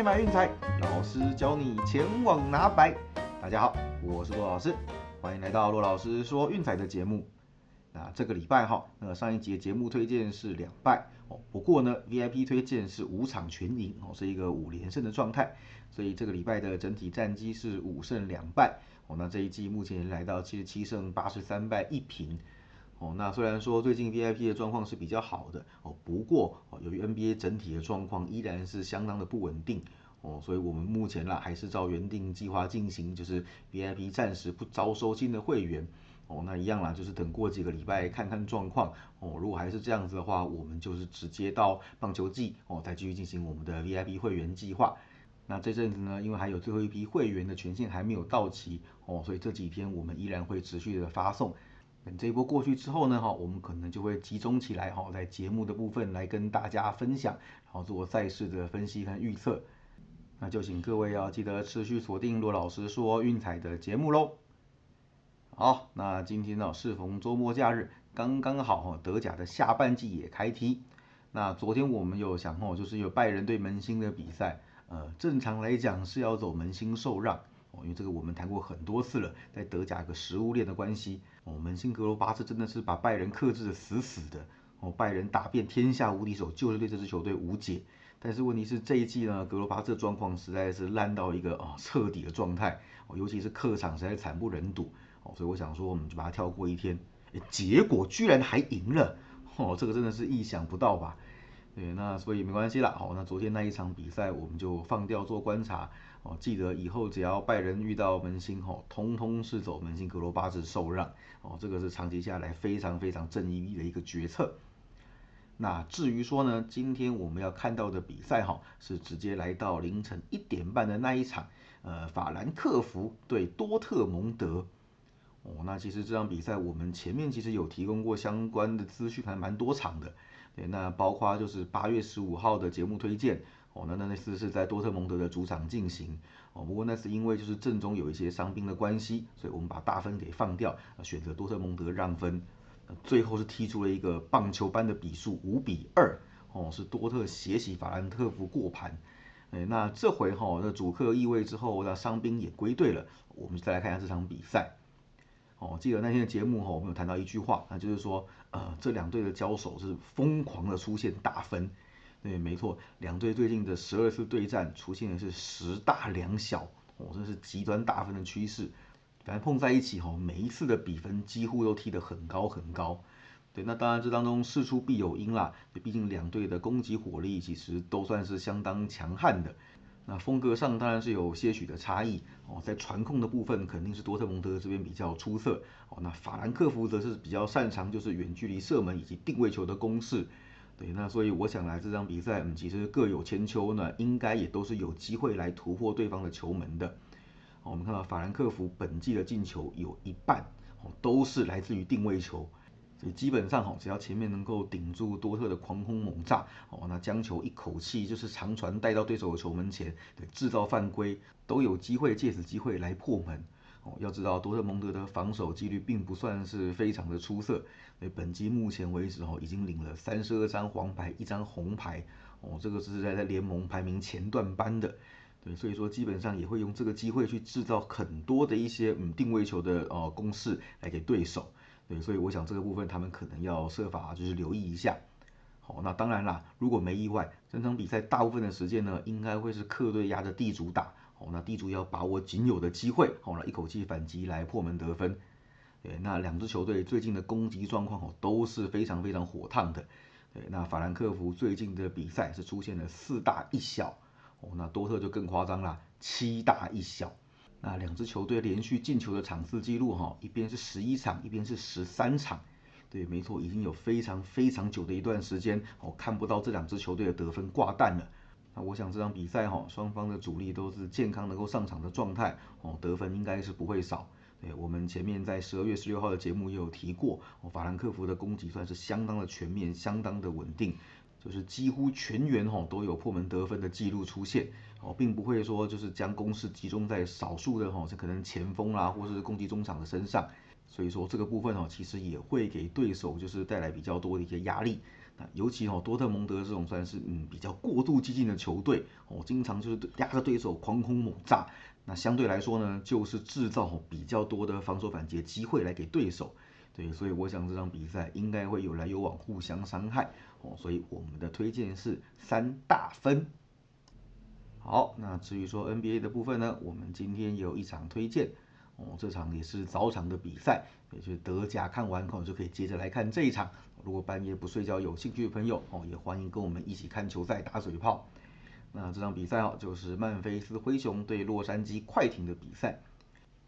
爱买运彩，老师教你前往拿白。大家好，我是骆老师，欢迎来到骆老师说运彩的节目。那这个礼拜哈，那上一节节目推荐是两败哦，不过呢，VIP 推荐是五场全赢哦，是一个五连胜的状态，所以这个礼拜的整体战绩是五胜两败哦。那这一季目前来到七十七胜八十三败一平。哦，那虽然说最近 VIP 的状况是比较好的哦，不过哦，由于 NBA 整体的状况依然是相当的不稳定哦，所以我们目前啦还是照原定计划进行，就是 VIP 暂时不招收新的会员哦，那一样啦，就是等过几个礼拜看看状况哦，如果还是这样子的话，我们就是直接到棒球季哦，再继续进行我们的 VIP 会员计划。那这阵子呢，因为还有最后一批会员的权限还没有到期哦，所以这几天我们依然会持续的发送。等这一波过去之后呢，哈，我们可能就会集中起来，哈，在节目的部分来跟大家分享，然后做赛事的分析和预测。那就请各位要记得持续锁定骆老师说运彩的节目喽。好，那今天呢，适逢周末假日，刚刚好哈，德甲的下半季也开踢。那昨天我们有想哦，就是有拜仁对门兴的比赛，呃，正常来讲是要走门兴受让。哦，因为这个我们谈过很多次了，在德甲一个食物链的关系，哦，门兴格罗巴斯真的是把拜仁克制的死死的，哦，拜仁打遍天下无敌手，就是对这支球队无解。但是问题是这一季呢，格罗巴斯的状况实在是烂到一个啊彻底的状态，哦，尤其是客场实在惨不忍睹，哦，所以我想说我们就把它跳过一天，结果居然还赢了，哦，这个真的是意想不到吧？对，那所以没关系啦，好，那昨天那一场比赛我们就放掉做观察。哦，记得以后只要拜仁遇到门兴吼，通通是走门兴格罗巴治受让哦，这个是长期下来非常非常正义的一个决策。那至于说呢，今天我们要看到的比赛哈，是直接来到凌晨一点半的那一场，呃，法兰克福对多特蒙德。哦，那其实这场比赛我们前面其实有提供过相关的资讯，还蛮多场的。对，那包括就是八月十五号的节目推荐。哦，那那那次是在多特蒙德的主场进行，哦，不过那是因为就是阵中有一些伤兵的关系，所以我们把大分给放掉，选择多特蒙德让分，最后是踢出了一个棒球般的比数五比二，哦，是多特血洗法兰克福过盘，哎，那这回哈，那主客易位之后，那伤兵也归队了，我们再来看一下这场比赛，哦，记得那天的节目哈，我们有谈到一句话，那就是说，呃，这两队的交手是疯狂的出现大分。对，没错，两队最近的十二次对战出现的是十大两小，哦，这是极端大分的趋势。反正碰在一起哈，每一次的比分几乎都踢得很高很高。对，那当然这当中事出必有因啦，毕竟两队的攻击火力其实都算是相当强悍的。那风格上当然是有些许的差异哦，在传控的部分肯定是多特蒙德这边比较出色哦，那法兰克福则是比较擅长就是远距离射门以及定位球的攻势。对，那所以我想来这场比赛，嗯，其实各有千秋呢，应该也都是有机会来突破对方的球门的。我们看到法兰克福本季的进球有一半哦都是来自于定位球，所以基本上哈，只要前面能够顶住多特的狂轰猛炸哦，那将球一口气就是长传带到对手的球门前，对，制造犯规都有机会借此机会来破门。哦，要知道多特蒙德的防守纪律并不算是非常的出色，所以本季目前为止哦，已经领了三十二张黄牌，一张红牌，哦，这个是在在联盟排名前段班的，对，所以说基本上也会用这个机会去制造很多的一些嗯定位球的呃攻势来给对手，对，所以我想这个部分他们可能要设法就是留意一下。好，那当然啦，如果没意外，整场比赛大部分的时间呢，应该会是客队压着地主打。哦，那地主要把握仅有的机会，好了，一口气反击来破门得分。对，那两支球队最近的攻击状况哦都是非常非常火烫的。对，那法兰克福最近的比赛是出现了四大一小，哦，那多特就更夸张了，七大一小。那两支球队连续进球的场次记录哈，一边是十一场，一边是十三场。对，没错，已经有非常非常久的一段时间，哦，看不到这两支球队的得分挂蛋了。那我想这场比赛哈，双方的主力都是健康能够上场的状态哦，得分应该是不会少。对，我们前面在十二月十六号的节目也有提过，哦，法兰克福的攻击算是相当的全面，相当的稳定，就是几乎全员哈都有破门得分的记录出现哦，并不会说就是将攻势集中在少数的哈，这可能前锋啦或者是攻击中场的身上，所以说这个部分哦，其实也会给对手就是带来比较多的一些压力。那尤其哦，多特蒙德这种算是嗯比较过度激进的球队哦，经常就是压着对手狂轰猛炸。那相对来说呢，就是制造比较多的防守反击机会来给对手。对，所以我想这场比赛应该会有来有往，互相伤害哦。所以我们的推荐是三大分。好，那至于说 NBA 的部分呢，我们今天有一场推荐哦，这场也是早场的比赛，也就是德甲看完后就可以接着来看这一场。如果半夜不睡觉有兴趣的朋友哦，也欢迎跟我们一起看球赛打水泡。那这场比赛哦，就是曼菲斯灰熊对洛杉矶快艇的比赛。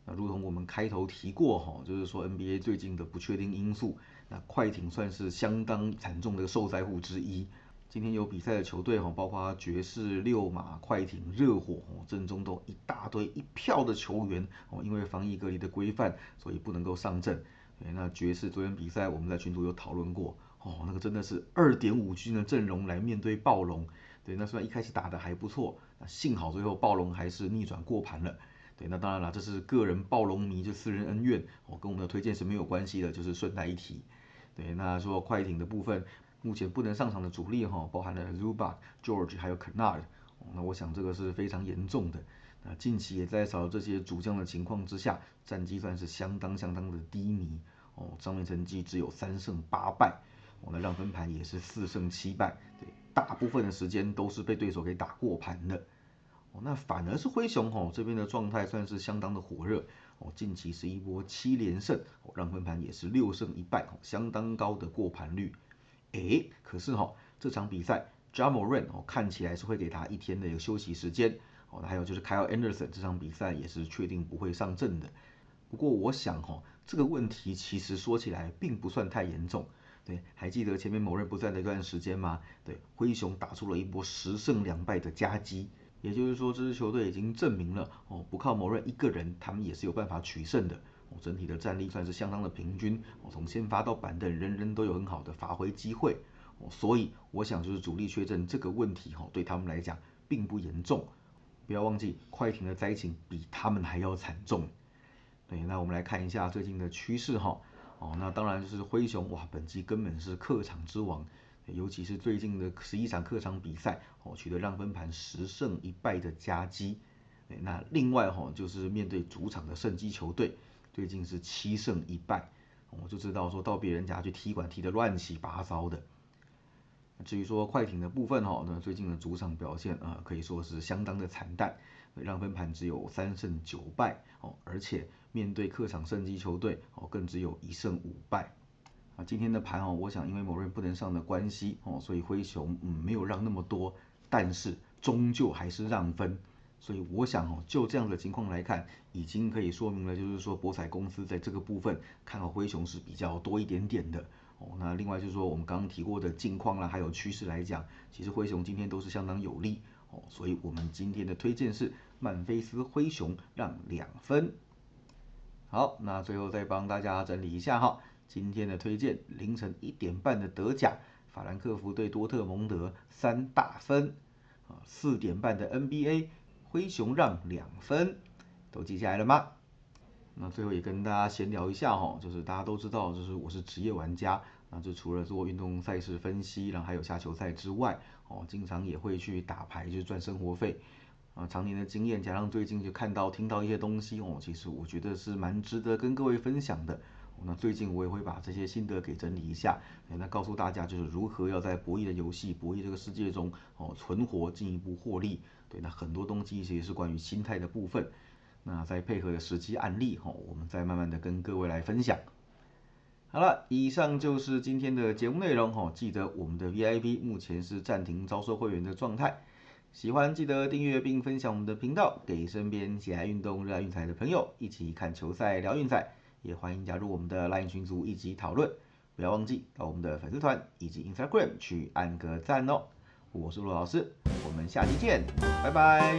那如同我们开头提过哈，就是说 NBA 最近的不确定因素，那快艇算是相当惨重的受灾户之一。今天有比赛的球队哈，包括爵士、六马、快艇、热火哦，阵中都一大堆一票的球员哦，因为防疫隔离的规范，所以不能够上阵。那爵士昨天比赛我们在群组有讨论过哦，那个真的是二点五军的阵容来面对暴龙。对，那虽然一开始打的还不错，那幸好最后暴龙还是逆转过盘了。对，那当然了，这是个人暴龙迷就私人恩怨，哦，跟我们的推荐是没有关系的，就是顺带一提。对，那说快艇的部分，目前不能上场的主力哈，包含了 Zuba、George 还有 Kennard，那我想这个是非常严重的。那近期也在少这些主将的情况之下，战绩算是相当相当的低迷。哦，上面成绩只有三胜八败，哦，那让分盘也是四胜七败，对，大部分的时间都是被对手给打过盘的。哦，那反而是灰熊吼这边的状态算是相当的火热。哦，近期是一波七连胜，哦，让分盘也是六胜一败，哦，相当高的过盘率。诶，可是哈这场比赛 j a m a r e n 哦看起来是会给他一天的一个休息时间，哦，那还有就是 Kyle Anderson 这场比赛也是确定不会上阵的。不过我想哈这个问题其实说起来并不算太严重，对，还记得前面某人不在的一段时间吗？对，灰熊打出了一波十胜两败的夹击。也就是说，这支球队已经证明了哦，不靠某人一个人，他们也是有办法取胜的。整体的战力算是相当的平均。哦，从先发到板凳，人人都有很好的发挥机会。哦，所以我想就是主力缺阵这个问题哈，对他们来讲并不严重。不要忘记，快艇的灾情比他们还要惨重。对，那我们来看一下最近的趋势哈。哦，那当然就是灰熊哇，本季根本是客场之王。尤其是最近的十一场客场比赛，哦，取得让分盘十胜一败的佳绩。那另外哈，就是面对主场的胜机球队，最近是七胜一败，我就知道说到别人家去踢馆踢得乱七八糟的。至于说快艇的部分哈，那最近的主场表现啊，可以说是相当的惨淡，让分盘只有三胜九败哦，而且面对客场胜机球队哦，更只有一胜五败。啊，今天的盘哦，我想因为某人不能上的关系哦，所以灰熊嗯没有让那么多，但是终究还是让分，所以我想哦，就这样的情况来看，已经可以说明了，就是说博彩公司在这个部分看好灰熊是比较多一点点的哦。那另外就是说我们刚刚提过的近况啦，还有趋势来讲，其实灰熊今天都是相当有利哦，所以我们今天的推荐是曼菲斯灰熊让两分。好，那最后再帮大家整理一下哈。今天的推荐，凌晨一点半的德甲，法兰克福对多特蒙德三大分，啊，四点半的 NBA，灰熊让两分，都记下来了吗？那最后也跟大家闲聊一下哈，就是大家都知道，就是我是职业玩家，那就除了做运动赛事分析，然后还有下球赛之外，哦，经常也会去打牌，就是赚生活费，啊，常年的经验加上最近就看到听到一些东西哦，其实我觉得是蛮值得跟各位分享的。那最近我也会把这些心得给整理一下，那告诉大家就是如何要在博弈的游戏、博弈这个世界中哦存活，进一步获利。对，那很多东西其实是关于心态的部分。那再配合的实际案例哈，我们再慢慢的跟各位来分享。好了，以上就是今天的节目内容哈。记得我们的 VIP 目前是暂停招收会员的状态，喜欢记得订阅并分享我们的频道，给身边喜爱运动、热爱运彩的朋友一起看球赛、聊运彩。也欢迎加入我们的 LINE 群组一起讨论，不要忘记到我们的粉丝团以及 Instagram 去按个赞哦。我是陆老师，我们下期见，拜拜。